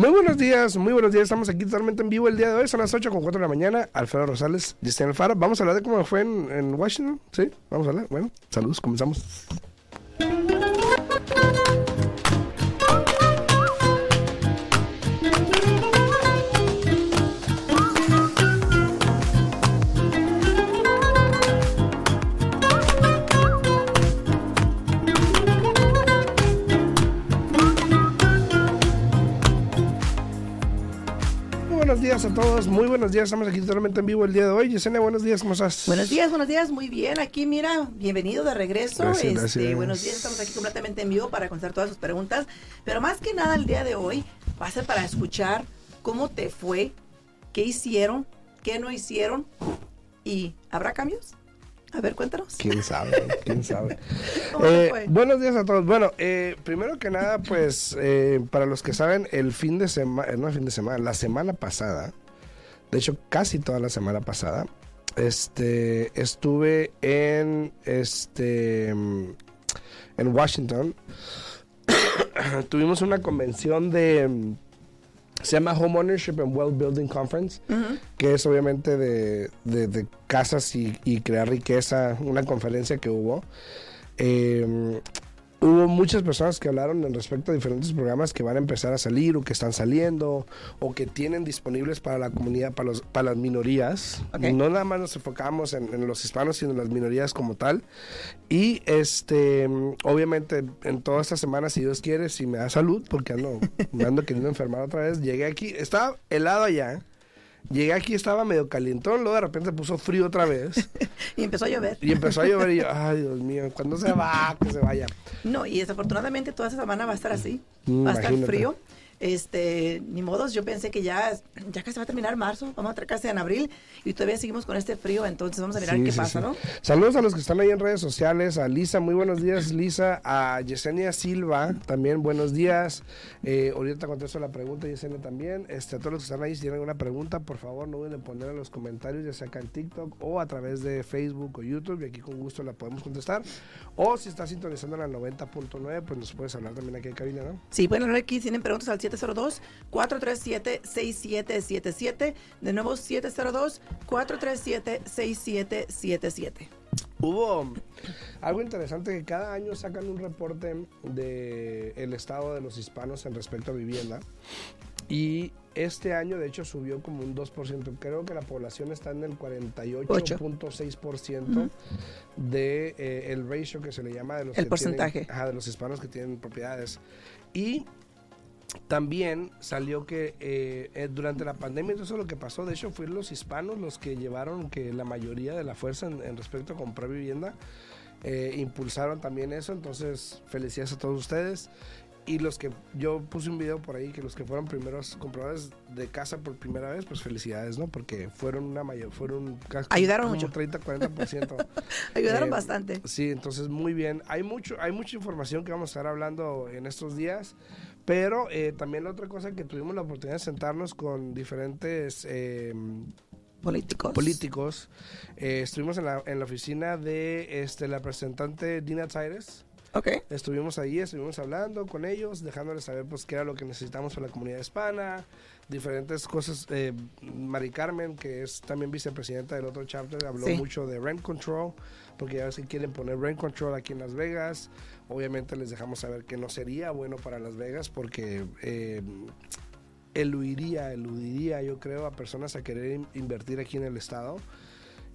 Muy buenos días, muy buenos días. Estamos aquí totalmente en vivo el día de hoy. Son las 8 con 4 de la mañana. Alfredo Rosales, Justin Alfaro. Vamos a hablar de cómo fue en, en Washington. Sí, vamos a hablar. Bueno, saludos, comenzamos. Días a todos, muy buenos días. Estamos aquí totalmente en vivo el día de hoy. Yesenia, buenos días, ¿cómo estás? Buenos días, buenos días, muy bien. Aquí, mira, bienvenido de regreso. Gracias, Este, gracias. Buenos días, estamos aquí completamente en vivo para contestar todas sus preguntas. Pero más que nada, el día de hoy va a ser para escuchar cómo te fue, qué hicieron, qué no hicieron y ¿habrá cambios? A ver, cuéntanos. ¿Quién sabe? ¿Quién sabe? ¿Cómo te Eh, buenos días a todos. Bueno, eh, primero que nada, pues, eh, para los que saben, el fin de semana, no el fin de semana, la semana pasada, de hecho, casi toda la semana pasada, este, estuve en, este, en Washington. Tuvimos una convención de, se llama Home Ownership and Well Building Conference que es obviamente de, de- de casas y, y crear riqueza, una conferencia que hubo. Eh, hubo muchas personas que hablaron en respecto a diferentes programas que van a empezar a salir o que están saliendo o que tienen disponibles para la comunidad, para, los, para las minorías. No nada más nos enfocamos en, en los hispanos, sino en las minorías como tal. Y este, obviamente, en toda esta semana, si Dios quiere, si me da salud, porque ando, me ando queriendo enfermar otra vez, llegué aquí, estaba helado allá. Llegué aquí, estaba medio calientón, luego de repente puso frío otra vez Y empezó a llover. y empezó a llover y yo, ay Dios mío, ¿cuándo se va? Que se vaya. No, y desafortunadamente toda esta semana va a estar así. Mm, va a estar imagínate. frío. Este, ni modos, yo pensé que ya, ya casi va a terminar marzo, vamos a casi en abril y todavía seguimos con este frío, entonces vamos a mirar Sí, qué sí, pasa, sí. ¿no? Saludos a los que están ahí en redes sociales, a Lisa, muy buenos días Lisa, a Yesenia Silva, también buenos días. Eh, ahorita contesto la pregunta, Yesenia también. Este, a todos los que están ahí, si tienen alguna pregunta, por favor no duden en poner en los comentarios, ya sea acá en TikTok o a través de Facebook o YouTube, y aquí con gusto la podemos contestar. O si estás sintonizando en la 90.9, pues nos puedes hablar también aquí en cabina, ¿no? Sí, pueden hablar aquí, si tienen preguntas al 702-437-6777. De nuevo, 702-437-6777. Hubo algo interesante que cada año sacan un reporte de el estado de los hispanos en respecto a vivienda y este año de hecho subió como un 2%. Creo que la población está en el 48.6% de eh, el ratio que se le llama de los El que porcentaje. tienen- ajá, de los hispanos que tienen propiedades. Y también salió que eh, eh, durante la pandemia, eso es lo que pasó, de hecho, fueron los hispanos los que llevaron que la mayoría de la fuerza en, en respecto a comprar vivienda, eh, impulsaron también eso, entonces felicidades a todos ustedes. Y los que, yo puse un video por ahí, que los que fueron primeros compradores de casa por primera vez, pues felicidades, ¿no? Porque fueron una mayor, fueron casi Ayudaron como mucho. 30, 40%. Ayudaron Eh, bastante. Sí, entonces muy bien. Hay mucho, hay mucha información que vamos a estar hablando en estos días, pero eh, también la otra cosa que tuvimos la oportunidad de sentarnos con diferentes eh, Políticos. políticos. Eh, estuvimos en la, en la oficina de este, la representante Dina Zaires. Ok. Estuvimos ahí, estuvimos hablando con ellos, dejándoles saber pues qué era lo que necesitamos para la comunidad hispana, diferentes cosas. Eh, Mari Carmen, que es también vicepresidenta del otro chapter, habló Sí. mucho de rent control, porque ya que quieren poner rent control aquí en Las Vegas. Obviamente les dejamos saber que no sería bueno para Las Vegas porque eh, eludiría, eludiría yo creo a personas a querer in- invertir aquí en el estado.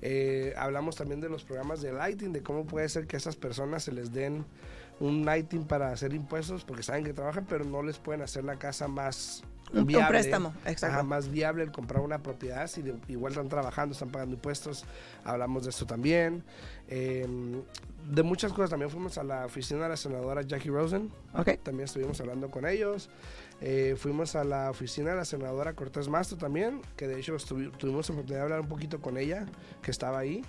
Eh, hablamos también de los programas de lighting, de cómo puede ser que a esas personas se les den un lighting para hacer impuestos porque saben que trabajan, pero no les pueden hacer la casa más Un- un viable. préstamo, exacto. Ajá, más viable el comprar una propiedad si de- igual están trabajando, están pagando impuestos. Hablamos de esto también. Eh, de muchas cosas también fuimos a la oficina de la senadora Jackie Rosen. Ok. También estuvimos hablando con ellos. Eh, fuimos a la oficina de la senadora Cortés Masto también, que de hecho tuvimos oportunidad de hablar un poquito con ella, que estaba ahí,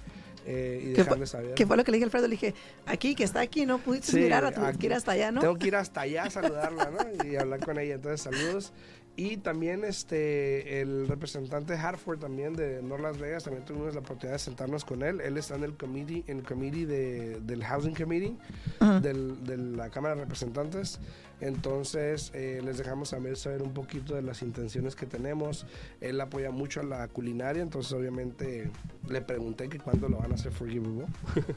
eh, y ¿Qué fue, dejarle saber. qué fue lo que le dije a Alfredo? Le dije, aquí, que está aquí, no pudiste Sí, mirar, a tu, aquí. que ir hasta allá, ¿no? Tengo que ir hasta allá a saludarla, ¿no? Y hablar con ella. Entonces, saludos. Y también este el representante Hartford también de North Las Vegas también tuvimos la oportunidad de sentarnos con él. Él está en el committee, en el committee de, del Housing Committee del, de la Cámara de Representantes. Entonces eh, les dejamos saber, saber un poquito de las intenciones que tenemos. Él apoya mucho a la culinaria, entonces obviamente le pregunté que cuándo lo van a hacer Forgivable.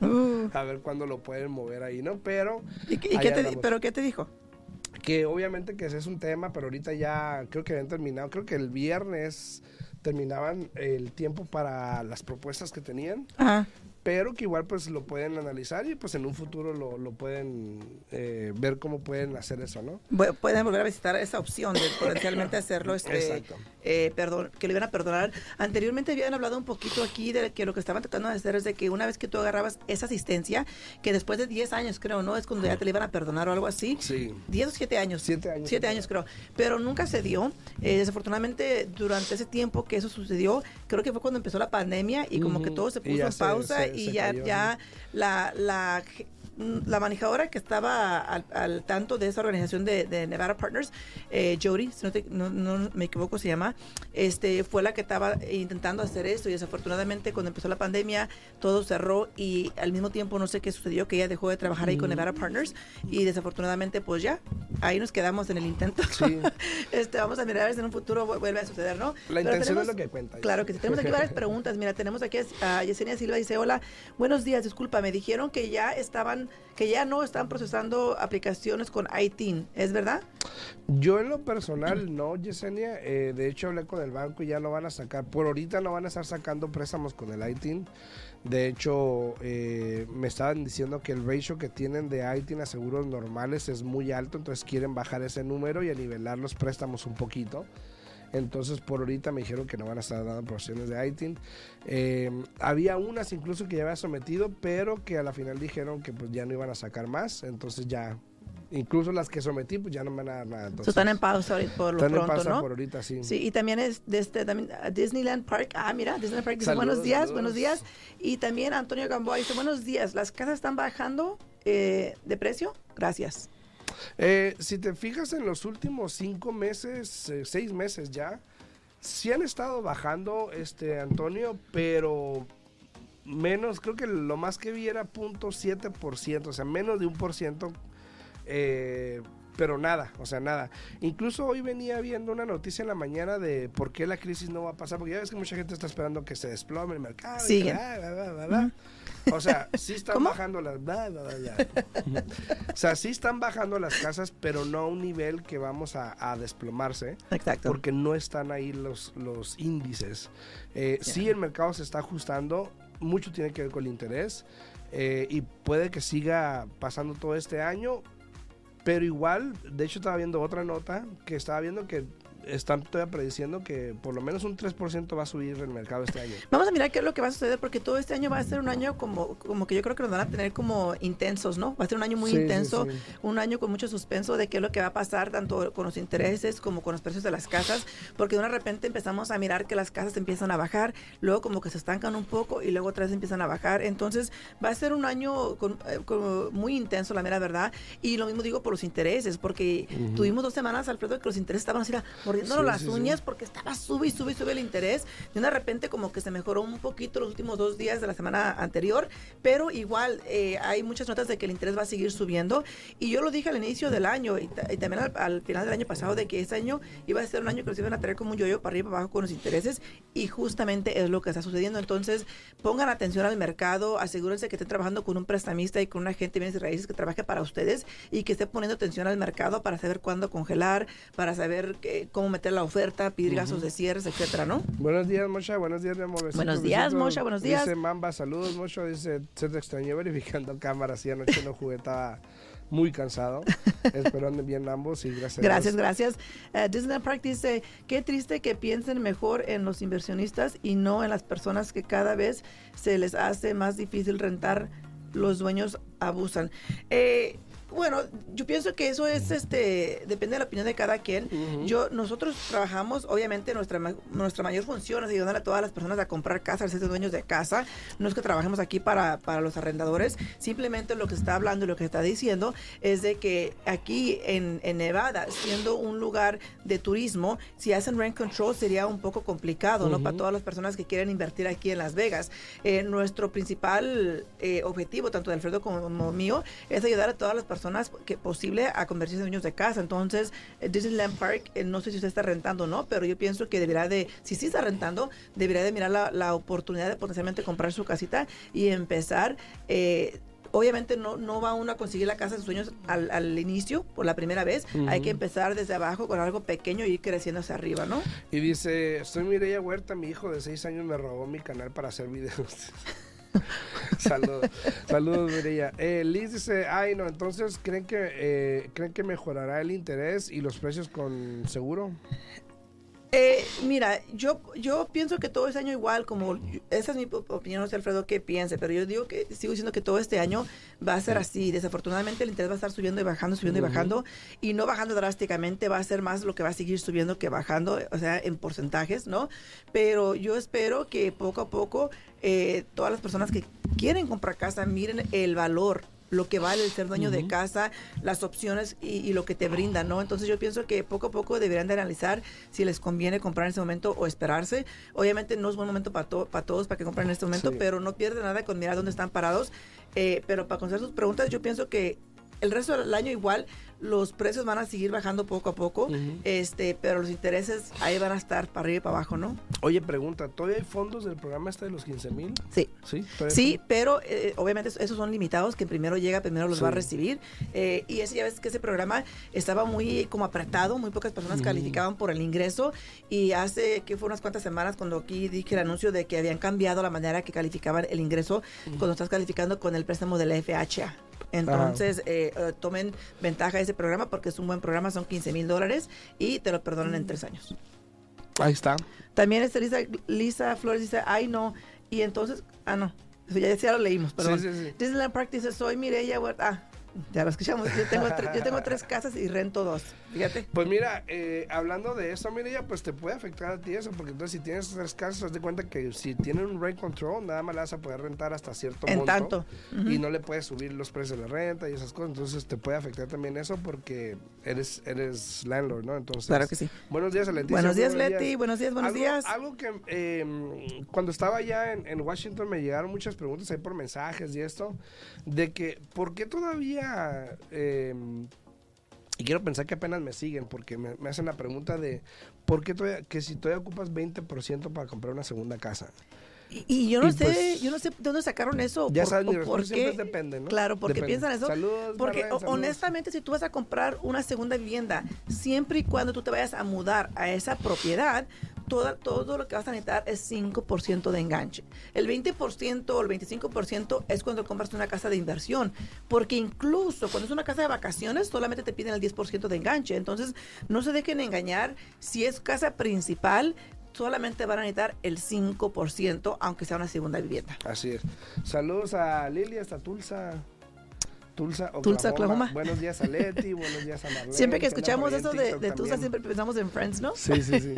Uh. a ver cuándo lo pueden mover ahí, ¿no? Pero... ¿Y, qué te, ¿Pero qué te dijo? Que obviamente que ese es un tema, pero ahorita ya creo que habían terminado, creo que el viernes terminaban el tiempo para las propuestas que tenían. Ajá pero que igual pues lo pueden analizar y pues en un futuro lo, lo pueden eh, ver cómo pueden hacer eso, ¿no? pueden volver a visitar esa opción de potencialmente hacerlo, este, eh, perdón, que le iban a perdonar. Anteriormente habían hablado un poquito aquí de que lo que estaban tratando de hacer es de que una vez que tú agarrabas esa asistencia, que después de 10 años creo, ¿no? Es cuando ya te le iban a perdonar o algo así. Sí. 10 o 7 años. 7 años. 7 años creo. Pero nunca se dio. Eh, desafortunadamente durante ese tiempo que eso sucedió, creo que fue cuando empezó la pandemia y como que todo se puso en pausa y ya, ya la, la la manejadora que estaba al, tanto de esa organización de, Nevada Partners, eh, Jody, si no, no, me equivoco se llama, este, fue la que estaba intentando hacer esto y desafortunadamente cuando empezó la pandemia todo cerró y al mismo tiempo no sé qué sucedió, que ella dejó de trabajar ahí con Nevada Partners y desafortunadamente pues ya, ahí nos quedamos en el intento. este, vamos a mirar a ver si en un futuro vuelve a suceder, ¿no? La intención es lo que cuenta. Claro que sí. Tenemos aquí varias preguntas. Mira, tenemos aquí a Yesenia Silva, dice, hola, buenos días, disculpa, me dijeron que ya estaban que ya no están procesando aplicaciones con ITIN, ¿es verdad? Yo en lo personal no, Yesenia. Eh, de hecho hablé con el banco y ya no van a sacar, por ahorita no van a estar sacando préstamos con el ITIN. De hecho, eh, me estaban diciendo que el ratio que tienen de ITIN a seguros normales es muy alto, entonces quieren bajar ese número y a nivelar los préstamos un poquito. Entonces, por ahorita me dijeron que no van a estar dando proporciones de ITIN. Eh, había unas incluso que ya había sometido, pero que a la final dijeron que pues ya no iban a sacar más. Entonces ya incluso las que sometí, pues ya no me van a dar nada. Entonces, están en pausa ahorita por lo pronto, en pausa por ahorita, sí. Sí, y también es de este, también, uh, Disneyland Park. Ah, mira, Disneyland Park dice buenos días, buenos días. Y también Antonio Gamboa dice buenos días. ¿Las casas están bajando eh, de precio? Gracias. Eh, si te fijas en los últimos cinco meses, eh, seis meses ya, sí han estado bajando, este Antonio, pero menos, creo que lo más que vi era .7%, o sea, menos de un por ciento. Eh, pero nada, o sea, nada. Incluso hoy venía viendo una noticia en la mañana de por qué la crisis no va a pasar, porque ya ves que mucha gente está esperando que se desplome el mercado. Sí. O sea, sí están bajando las... o sea, sí están bajando las casas, pero no a un nivel que vamos a, desplomarse. Exacto. Porque no están ahí los, los índices. Eh, Sí el mercado se está ajustando, mucho tiene que ver con el interés. Eh, y puede que siga pasando todo este año, pero igual, de hecho estaba viendo otra nota que estaba viendo que están todavía prediciendo que por lo menos un 3% va a subir el mercado este año. Vamos a mirar qué es lo que va a suceder porque todo este año va a ser un año como, como que yo creo que nos van a tener como intensos, ¿no? Va a ser un año muy intenso, un año con mucho suspenso de qué es lo que va a pasar tanto con los intereses como con los precios de las casas, porque de una repente empezamos a mirar que las casas empiezan a bajar, luego como que se estancan un poco y luego otra vez empiezan a bajar. Entonces va a ser un año eh, muy intenso, la mera verdad. Y lo mismo digo por los intereses, porque tuvimos dos semanas, Alfredo, que los intereses estaban así, mordiéndonos las uñas porque estaba sube y sube y sube el interés. De una repente como que se mejoró un poquito los últimos dos días de la semana anterior, pero igual eh, hay muchas notas de que el interés va a seguir subiendo. Y yo lo dije al inicio del año y, también al, final del año pasado de que este año iba a ser un año que nos iban a traer como un yoyo para arriba para abajo con los intereses y justamente es lo que está sucediendo. Entonces pongan atención al mercado, asegúrense que estén trabajando con un prestamista y con una gente de bienes y raíces que trabaje para ustedes y que esté poniendo atención al mercado para saber cuándo congelar, para saber que, cómo meter la oferta, pedir gastos de cierres, etcétera, ¿no? Buenos días, Mosha. Buenos días, mi amor. Buenos días, Mosha. Buenos días. Dice Mamba, saludos, Mosha. Dice, se te extrañó verificando cámaras y anoche no jugué, estaba muy cansado. Espero anden bien ambos y gracias. Gracias, gracias. Uh, Disney Park dice, qué triste que piensen mejor en los inversionistas y no en las personas que cada vez se les hace más difícil rentar, los dueños abusan. Eh, Bueno, yo pienso que eso es, este, depende de la opinión de cada quien. Yo, nosotros trabajamos, obviamente, nuestra, nuestra mayor función es ayudar a todas las personas a comprar casa, a ser dueños de casa. No es que trabajemos aquí para, para los arrendadores, simplemente lo que se está hablando y lo que se está diciendo es de que aquí en, en Nevada, siendo un lugar de turismo, si hacen rent control sería un poco complicado, ¿no? Para todas las personas que quieren invertir aquí en Las Vegas. Eh, nuestro principal eh, objetivo, tanto de Alfredo como mío, es ayudar a todas las personas que posible a convertirse en dueños de casa. Entonces, eh, Disneyland Park, eh, no sé si usted está rentando o no, pero yo pienso que debería de, si sí está rentando, debería de mirar la, oportunidad de potencialmente comprar su casita y empezar. Eh, obviamente no, no va uno a conseguir la casa de sus sueños al, al inicio, por la primera vez. Hay que empezar desde abajo con algo pequeño y ir creciendo hacia arriba, ¿no? Y dice, soy Mireya Huerta, mi hijo de seis años me robó mi canal para hacer videos. saludos, saludos. Eh, Liz dice, ay, no, entonces, ¿creen que, eh, ¿creen que mejorará el interés y los precios con seguro? Eh, mira, yo, yo pienso que todo este año igual, como esa es mi opinión, no sé Alfredo qué piense, pero yo digo que sigo diciendo que todo este año va a ser así. Desafortunadamente el interés va a estar subiendo y bajando, subiendo y bajando, y no bajando drásticamente, va a ser más lo que va a seguir subiendo que bajando, o sea, en porcentajes, ¿no? Pero yo espero que poco a poco eh, todas las personas que quieren comprar casa miren el valor lo que vale el ser dueño de casa, las opciones y, lo que te brinda, ¿no? Entonces yo pienso que poco a poco deberían de analizar si les conviene comprar en ese momento o esperarse. Obviamente no es buen momento para, para todos para que compren en este momento, pero no pierde nada con mirar dónde están parados. Eh, pero para conocer sus preguntas, yo pienso que el resto del año igual los precios van a seguir bajando poco a poco, este, pero los intereses ahí van a estar para arriba y para abajo, ¿no? Oye, pregunta, ¿todavía hay fondos del programa este de los 15 mil? Sí. Sí, sí pero eh, obviamente esos son limitados, que primero llega, primero los va a recibir. Eh, y ese, ya ves que ese programa estaba muy como apretado, muy pocas personas calificaban por el ingreso. Y hace que fue unas cuantas semanas cuando aquí dije el anuncio de que habían cambiado la manera que calificaban el ingreso cuando estás calificando con el préstamo de la FHA. Entonces, eh, eh, tomen ventaja de ese programa porque es un buen programa, son 15 mil dólares y te lo perdonan en tres años. Ahí está. También este Lisa, Lisa Flores dice, ay no, y entonces, ah no, ya, ya lo leímos, perdón. Sí, sí, sí. Disneyland Park dice, soy Mireya, ah, ya lo escuchamos. Yo tengo, yo tengo tres casas y rento dos. Fíjate. Pues mira, eh, hablando de eso, mira, pues te puede afectar a ti eso, porque entonces si tienes tres casas, haz de cuenta que si tienen un rent control, nada más la vas a poder rentar hasta cierto en tanto. Y no le puedes subir los precios de la renta y esas cosas. Entonces te puede afectar también eso porque eres, eres landlord, ¿no? Entonces. Claro que sí. Buenos días, Leti. Buenos días, Leti. Buenos días, buenos días. Algo que em, cuando estaba allá en, en Washington me llegaron muchas preguntas ahí por mensajes y esto, de que, ¿por qué todavía Em, y quiero pensar que apenas me siguen porque me, hacen la pregunta de ¿por qué todavía, que si todavía ocupas 20% para comprar una segunda casa? Y, yo no sé, pues yo no sé de dónde sacaron eso. Ya sabes, por siempre depende, ¿no? Claro, porque piensan eso. porque honestamente, si tú vas a comprar una segunda vivienda, siempre y cuando tú te vayas a mudar a esa propiedad, todo lo que vas a necesitar es 5% de enganche. El 20% o el 25% es cuando compras una casa de inversión, porque incluso cuando es una casa de vacaciones solamente te piden el 10% de enganche. Entonces, no se dejen engañar. Si es casa principal, solamente van a necesitar el 5%, aunque sea una segunda vivienda. Así es. Saludos a Lili hasta Tulsa. Tulsa, Oklahoma. Tulsa, Oklahoma. Buenos días a Leti, buenos días a Marlene. Siempre que escuchamos eso de, Tulsa, siempre pensamos en Friends, ¿no? Sí, sí, sí.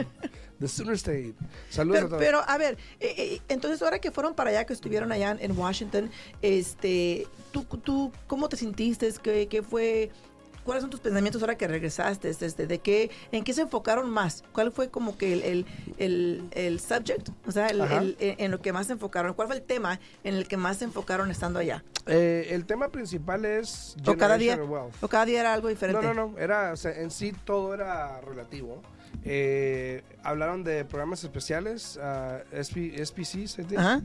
The Sooner State. Saludos pero, a todos. Pero, a ver, eh, eh, entonces ahora que fueron para allá, que estuvieron allá en Washington, este, ¿tú, tú cómo te sentiste? ¿Qué, qué fue ¿Cuáles son tus pensamientos ahora que regresaste? Este, ¿de qué, ¿En qué se enfocaron más? ¿Cuál fue como que el, el, el, subject? O sea, el, en lo que más se enfocaron. ¿Cuál fue el tema en el que más se enfocaron estando allá? Eh, el tema principal es o cada día O cada día era algo diferente. No, no, no. Era, o sea, en sí todo era relativo. Eh, hablaron de programas especiales, uh, SP, SPCs,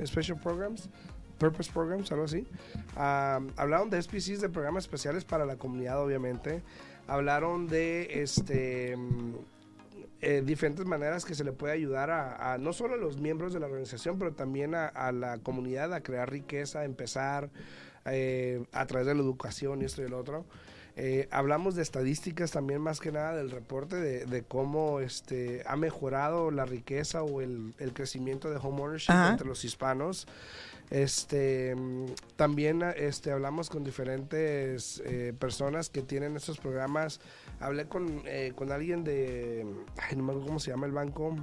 Special Programs. Purpose Programs, algo así. hablaron de SPCs, de programas especiales para la comunidad, obviamente. Hablaron de este eh, diferentes maneras que se le puede ayudar a, no solo a los miembros de la organización, pero también a, la comunidad a crear riqueza, empezar eh, a través de la educación y esto y el otro. Eh, hablamos de estadísticas también más que nada del reporte de, cómo este ha mejorado la riqueza o el, crecimiento de home ownership entre los hispanos. Este, también este, hablamos con diferentes eh, personas que tienen estos programas. Hablé con, eh, con alguien de, ay, no me acuerdo cómo se llama el banco,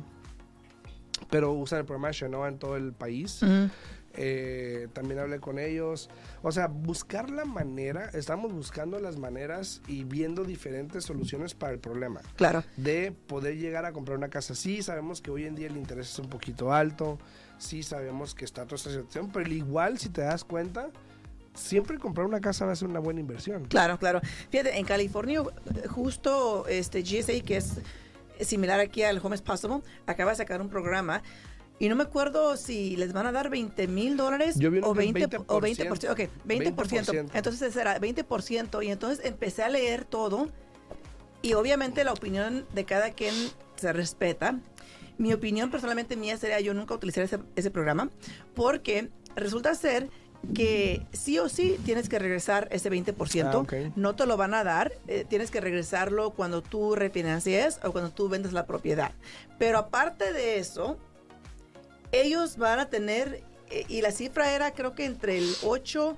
pero usan el programa Shenoa en todo el país. Ujú. Eh, también hablé con ellos. O sea, buscar la manera, estamos buscando las maneras y viendo diferentes soluciones para el problema Claro. de poder llegar a comprar una casa. Sí, sabemos que hoy en día el interés es un poquito alto, sí sabemos que está toda esta situación, pero igual si te das cuenta, siempre comprar una casa va a ser una buena inversión. Claro, claro. Fíjate, en California, justo este GSA, que es similar aquí al Home is Possible, acaba de sacar un programa. Y no me acuerdo si les van a dar 20 mil dólares o del 20, o 20%. Ok, 20%. 20%. Entonces ese era 20%. Y entonces empecé a leer todo. Y obviamente la opinión de cada quien se respeta. Mi opinión personalmente mía sería yo nunca utilizar ese, ese programa porque resulta ser que sí o sí tienes que regresar ese 20%. Ah, ok. No te lo van a dar. eh, tienes que regresarlo cuando tú refinancies o cuando tú vendas la propiedad. Pero aparte de eso, ellos van a tener, eh, y la cifra era creo que entre el 8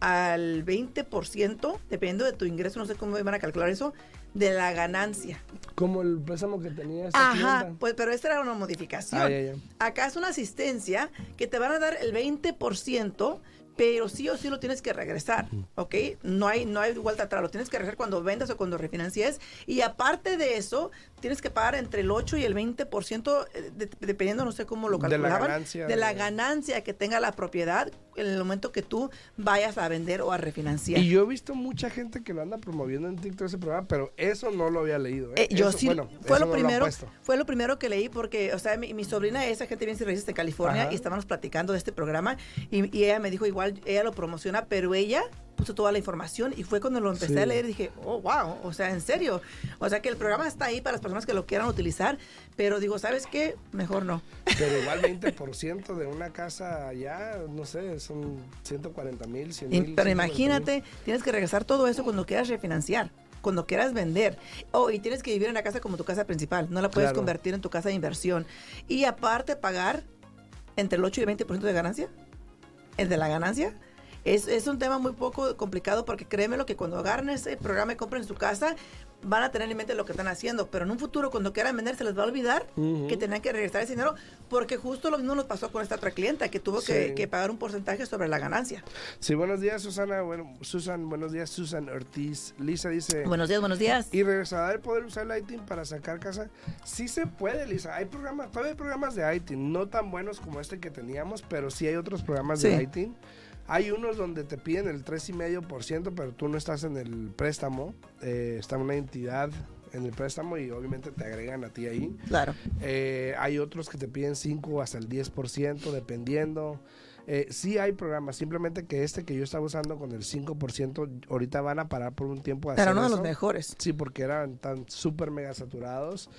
al 20%, dependiendo de tu ingreso, no sé cómo van a calcular eso, de la ganancia. Como el préstamo que tenía esta Ajá, clienta. pues pero esta era una modificación. Ah, ya, ya. Acá es una asistencia que te van a dar el 20%, pero sí o sí lo tienes que regresar, ¿ok? No hay, no hay vuelta atrás, lo tienes que regresar cuando vendas o cuando refinancies. Y aparte de eso, tienes que pagar entre el 8 y el 20%, eh, de- dependiendo, no sé cómo lo De la calculaban, ganancia de la ganancia que tenga la propiedad en el momento que tú vayas a vender o a refinanciar. Y yo he visto mucha gente que lo anda promoviendo en TikTok ese programa, pero eso no lo había leído. ¿eh? Eh, yo Eso, sí, bueno, fue lo no primero, fue lo primero que leí porque, o sea, mi, mi sobrina es agente bien raíces de California Ajá. y estábamos platicando de este programa y, y ella me dijo igual, ella lo promociona, pero ella puso toda la información y fue cuando lo empecé Sí. a leer y dije, oh, wow, o sea, en serio, o sea que el programa está ahí para las personas que lo quieran utilizar, pero digo, ¿sabes qué? Mejor no. Pero igual 20% de una casa allá, no sé, son 140 mil, 100 Y- mil. pero imagínate, tienes que regresar todo eso cuando quieras refinanciar, cuando quieras vender. Oh, y tienes que vivir en la casa como tu casa principal, no la puedes Claro. convertir en tu casa de inversión. Y aparte pagar entre el 8 y el 20% de ganancia, el de la ganancia. Es, es un tema muy poco complicado porque créeme lo que cuando agarren ese programa y compren su casa, van a tener en mente lo que están haciendo, pero en un futuro cuando quieran vender se les va a olvidar que tenían que regresar ese dinero porque justo lo mismo nos pasó con esta otra clienta que tuvo que, Sí. que pagar un porcentaje sobre la ganancia. Sí, buenos días, Susana. Bueno, Susan, buenos días, Susan Ortiz. Lisa dice. Buenos días, buenos días. ¿Y regresará el poder usar el ITIN para sacar casa? Sí se puede, Lisa. Hay programas, todavía hay programas de ITIN, no tan buenos como este que teníamos, pero sí hay otros programas de Sí. ITIN. Hay unos donde te piden el 3,5%, pero tú no estás en el préstamo. eh, está una entidad en el préstamo y obviamente te agregan a ti ahí. Claro. Eh, hay otros que te piden 5 hasta el 10%, dependiendo. Eh, sí hay programas, simplemente que este que yo estaba usando con el 5%, ahorita van a parar por un tiempo. Era hacer uno de los mejores. Sí, porque eran tan súper mega saturados.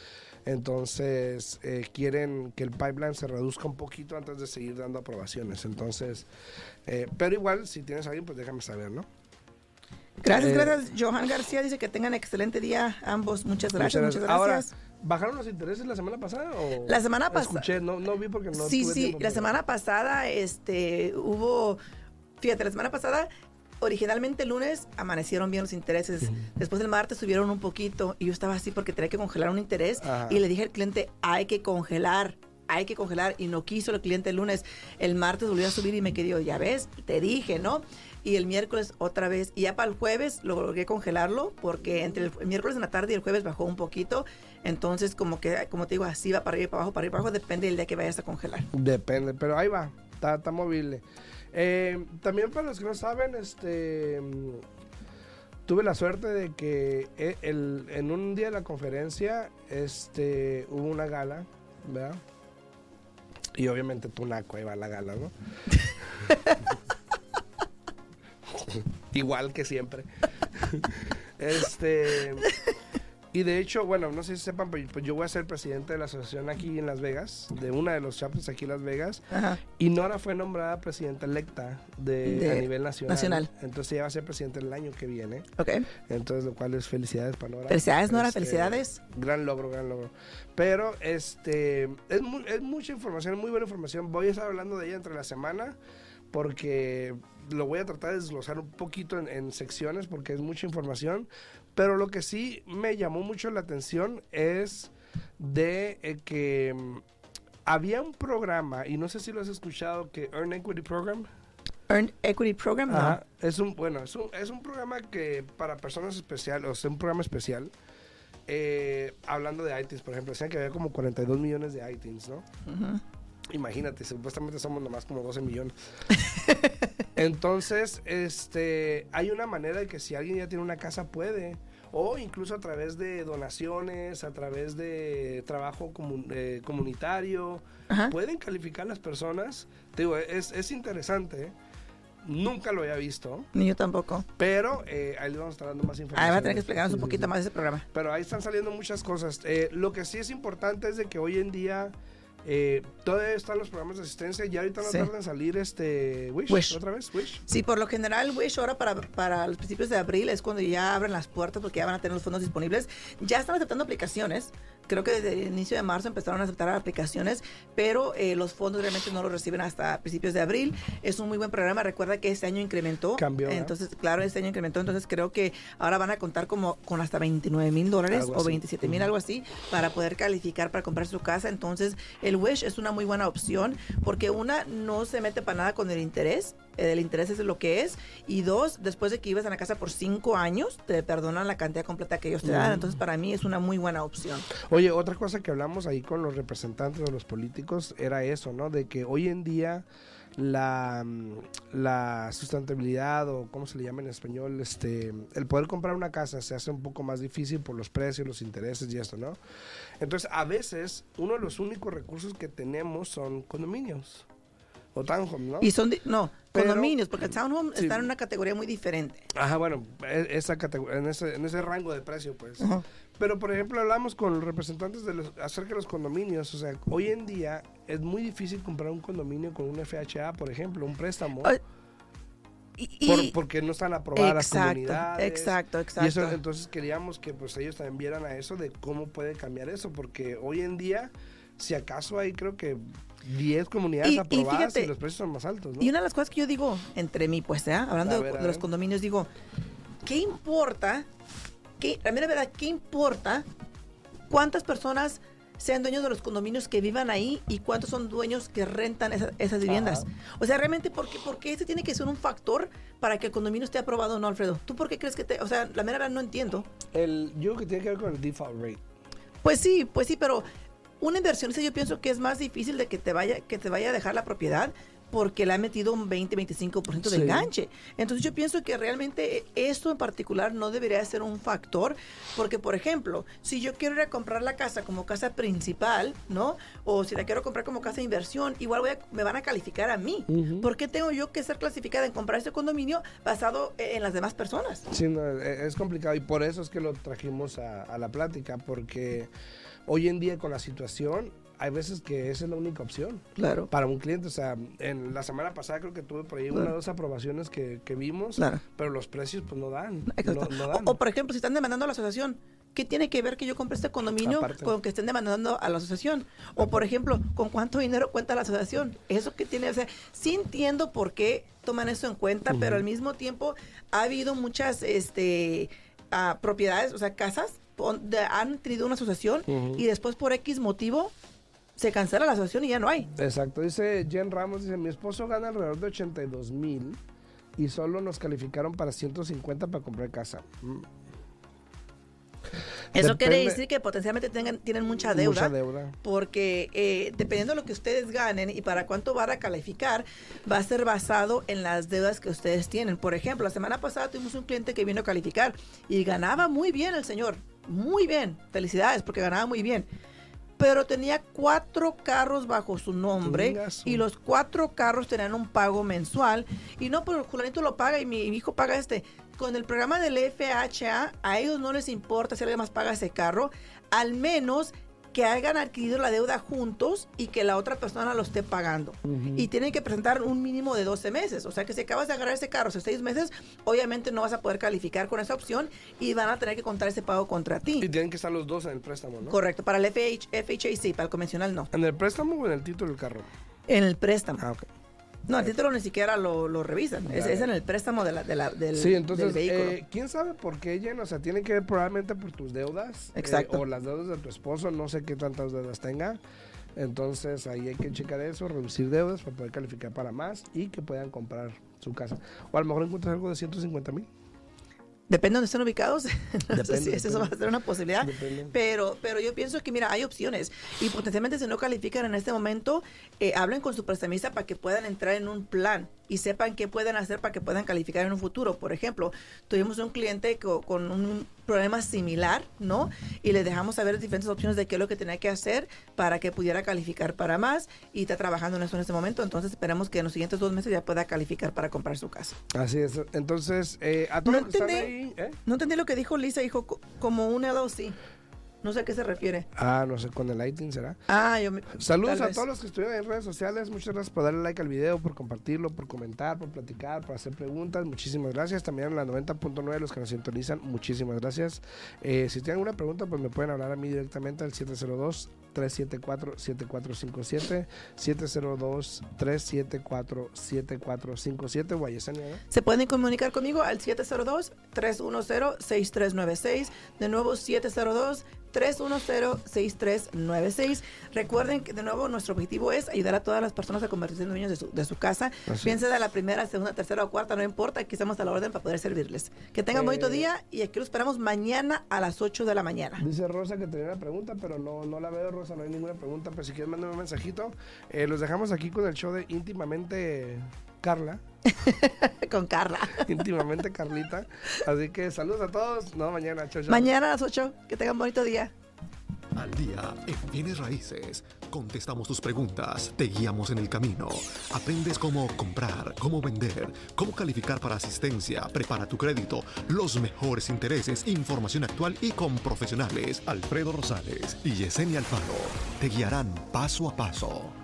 Entonces, eh, quieren que el pipeline se reduzca un poquito antes de seguir dando aprobaciones. Entonces, eh, pero igual, si tienes a alguien, pues déjame saber, ¿no? Gracias, Eh, gracias. Johan García dice que tengan excelente día ambos. Muchas gracias, muchas gracias. Ahora, ¿bajaron los intereses la semana pasada? O La semana pasada- Escuché, no, no vi porque no sí, tuve sí, la semana pasada este, hubo, fíjate, la semana pasada, originalmente el lunes amanecieron bien los intereses. Después el martes subieron un poquito y yo estaba así porque tenía que congelar un interés Ajá. y le dije al cliente, hay que congelar. Hay que congelar y no quiso el cliente el lunes. El martes volvió a subir y me quedó, ya ves, te dije, ¿no? Y el miércoles otra vez. Y ya para el jueves logré congelarlo porque entre el, el miércoles en la tarde y el jueves bajó un poquito. Entonces, como que, como te digo, así va para arriba y para abajo, para arriba y para abajo, depende del día que vayas a congelar. Depende, pero ahí va, está, está movible. Eh, también para los que no saben, este tuve la suerte de que e- el- en un día de la conferencia este, hubo una gala, ¿verdad? Y obviamente Tunaco iba a la gala, ¿no? Igual que siempre. este Y de hecho, bueno, no sé si sepan, pero pues yo voy a ser presidente de la asociación aquí en Las Vegas, de una de los chapters aquí en Las Vegas. Ajá. Y Nora fue nombrada presidenta electa de, De a nivel nacional. nacional. Entonces ella va a ser presidenta el año que viene. Ok. Entonces, lo cual es felicidades para Nora. Felicidades, Nora, Este, felicidades. Gran logro, gran logro. Pero este es, mu- es mucha información, muy buena información. Voy a estar hablando de ella entre la semana porque lo voy a tratar de desglosar un poquito en, en secciones porque es mucha información. Pero lo que sí me llamó mucho la atención es de eh, que mm, había un programa, y no sé si lo has escuchado, que Earn Equity Program. Earn Equity Program, no. Es un, bueno, es un, es un programa que para personas especiales, o sea, un programa especial, eh, hablando de iTunes, por ejemplo, decían que había como 42 millones de iTunes, ¿no? Imagínate, supuestamente somos nomás como 12 millones. Entonces, este, hay una manera de que si alguien ya tiene una casa puede, o incluso a través de donaciones, a través de trabajo comun- eh, comunitario, Ajá. pueden calificar las personas. Te digo, es, es interesante. ¿eh? Nunca lo había visto, Ni yo tampoco. pero eh, ahí les vamos a estar dando más información. Ahí va a tener que explicarnos un poquito más de ese programa. Pero ahí están saliendo muchas cosas. Eh, lo que sí es importante es de que hoy en día eh, todavía están los programas de asistencia. Ya ahorita no Sí. tardan en salir este Wish, Wish. otra vez, Wish. Sí, por lo general, Wish ahora para, para los principios de abril es cuando ya abren las puertas porque ya van a tener los fondos disponibles. Ya están aceptando aplicaciones. Creo que desde el inicio de marzo empezaron a aceptar aplicaciones, pero eh, los fondos realmente no los reciben hasta principios de abril. Es un muy buen programa. Recuerda que este año incrementó. Cambió. Entonces, claro, este año incrementó. Entonces, creo que ahora van a contar como con hasta 29 mil dólares o así. 27 mil, algo así, para poder calificar para comprar su casa. Entonces, el Wish es una muy buena opción porque una no se mete para nada con el interés. Eh, El interés es lo que es. Y dos, después de que ibas a la casa por cinco años, te perdonan la cantidad completa que ellos te dan. Ujú. Entonces, para mí es una muy buena opción. Oye, otra cosa que hablamos ahí con los representantes de los políticos era eso, ¿no? De que hoy en día la, mm, la sustentabilidad o cómo se le llama en español, este, el poder comprar una casa se hace un poco más difícil por los precios, los intereses y esto, ¿no? Entonces, a veces uno de los únicos recursos que tenemos son condominios o townhomes, ¿no? Y son, no, Pero- condominios, porque el townhome Sí. está en una categoría muy diferente. Ajá, bueno, e- esa categoría, en ese, en ese rango de precio, pues. Ajá. Pero, por ejemplo, hablamos con los representantes de los, acerca de los condominios. O sea, hoy en día es muy difícil comprar un condominio con un FHA, por ejemplo, un préstamo. Ay, Y, por- y- porque no están aprobadas las exacto, comunidades. exacto, Y exacto. eso, entonces queríamos que pues ellos también vieran a eso de cómo puede cambiar eso, porque hoy en día, si acaso hay creo que 10 comunidades Y- aprobadas y, fíjate, los precios son más altos, ¿no? Y una de las cosas que yo digo entre mí, pues, ¿eh? hablando de, los condominios, digo, ¿qué importa? ¿Qué, a mí la verdad, ¿qué importa cuántas personas sean dueños de los condominios que vivan ahí y cuántos son dueños que rentan esa- esas viviendas? Ajá. O sea, realmente, ¿por qué, por qué ese tiene que ser un factor para que el condominio esté aprobado o no, Alfredo? ¿Tú por qué crees que te.? O sea, la mera verdad no entiendo. El, yo creo que tiene que ver con el default rate. Pues sí, pues sí, pero una inversionista yo pienso que es más difícil de que te vaya, que te vaya a dejar la propiedad porque le ha metido un 20-25% de Sí. enganche. Entonces yo pienso que realmente esto en particular no debería ser un factor, porque por ejemplo, si yo quiero ir a comprar la casa como casa principal, ¿no? O si la quiero comprar como casa de inversión, igual voy a- me van a calificar a mí. Ujú. ¿Por qué tengo yo que ser clasificada en comprar este condominio basado en las demás personas? Sí, no, e- es complicado y por eso es que lo trajimos a, a la plática, porque hoy en día con la situación hay veces que esa es la única opción Claro. para un cliente. O sea, en la semana pasada creo que tuve por ahí una o Claro. dos aprobaciones que, que vimos, Claro. pero los precios pues no dan. Exacto. No, no O- dan. O, por ejemplo, si están demandando a la asociación, ¿qué tiene que ver que yo compre este condominio Aparte. con que estén demandando a la asociación? O, por ejemplo, ¿con cuánto dinero cuenta la asociación? Eso que tiene, o sea, sí entiendo por qué toman eso en cuenta, pero al mismo tiempo ha habido muchas este, ah, propiedades, o sea, casas, han tenido una asociación y después por X motivo se cancela la asociación y ya no hay. Exacto, dice Jen Ramos, dice, mi esposo gana alrededor de 82 mil y solo nos calificaron para 150 para comprar casa. Mm, Eso quiere decir que potencialmente tengan, tienen mucha deuda. Mucha deuda. porque eh, dependiendo de lo que ustedes ganen y para cuánto van a calificar, va a ser basado en las deudas que ustedes tienen. Por ejemplo, la semana pasada tuvimos un cliente que vino a calificar y ganaba muy bien el señor, muy bien, felicidades porque ganaba muy bien. Pero tenía cuatro carros bajo su nombre y los cuatro carros tenían un pago mensual. Y no, pero Julanito lo paga y mi, mi hijo paga este. con el programa del FHA, a ellos no les importa si alguien más paga ese carro, al menos que hayan adquirido la deuda juntos y que la otra persona lo esté pagando. Y tienen que presentar un mínimo de 12 meses. O sea que si acabas de agarrar ese carro hace 6 meses, obviamente no vas a poder calificar con esa opción y van a tener que contar ese pago contra ti. Y tienen que estar los dos en el préstamo, ¿no? Correcto, para el FH, FHA sí, para el convencional no. ¿En el préstamo o en el título del carro? En el préstamo. Ah, ok. No, el título ni siquiera lo, lo revisan. Es, en el préstamo de la, de la- del, Sí, entonces, del vehículo. eh, ¿quién sabe por qué, Jen? O sea, tiene que ver probablemente por tus deudas. eh, Exacto. o las deudas de tu esposo, no sé qué tantas deudas tenga. Entonces, ahí hay que checar eso, reducir deudas para poder calificar para más y que puedan comprar su casa. O a lo mejor encuentras algo de 150 mil. Depende de dónde estén ubicados. no sé Depende, si eso va a ser una posibilidad. Depende. Pero, pero yo pienso que, mira, hay opciones. Y potencialmente, si no califican en este momento, eh, hablen con su prestamista para que puedan entrar en un plan y sepan qué pueden hacer para que puedan calificar en un futuro. Por ejemplo, tuvimos un cliente co- con un problema similar, ¿no? Y le dejamos saber diferentes opciones de qué es lo que tenía que hacer para que pudiera calificar para más y está trabajando en eso en este momento. Entonces, esperamos que en los siguientes dos meses ya pueda calificar para comprar su casa. Así es. Entonces, eh, a todos No los que están ahí... ¿eh? No entendí lo que dijo Lisa, dijo co- como un LLC. No sé a qué se refiere. Ah, no sé, con el lighting será. Ah, yo me... Saludos a vez. todos los que estuvieron en redes sociales. Muchas gracias por darle like al video, por compartirlo, por comentar, por platicar, por hacer preguntas. Muchísimas gracias. También a la 90.9 los que nos sintonizan. Muchísimas gracias. Eh, si tienen alguna pregunta, pues me pueden hablar a mí directamente al 702 374 7457 702 374 7457 o a Yesenia, ¿no? Se pueden comunicar conmigo al 702-310-6396. De nuevo, 702-310-6396. Recuerden que, de nuevo, nuestro objetivo es ayudar a todas las personas a convertirse en dueños de su, de su casa. Piensen de la primera, segunda, tercera o cuarta, no importa. Aquí estamos a la orden para poder servirles. Que tengan Eh, bonito día y aquí lo esperamos mañana a las 8 de la mañana. Dice Rosa que tenía una pregunta, pero no, no la veo, Rosa, no hay ninguna pregunta. Pero si quieres, mándame un mensajito. Eh, los dejamos aquí con el show de íntimamente Carla. Con Carla. íntimamente Carlita. Así que saludos a todos. No, mañana. Chao, chao. Mañana a las 8. Que tengan bonito día. Al día en bienes raíces. Contestamos tus preguntas, te guiamos en el camino. Aprendes cómo comprar, cómo vender, cómo calificar para asistencia, prepara tu crédito, los mejores intereses, información actual y con profesionales. Alfredo Rosales y Yesenia Alfaro te guiarán paso a paso.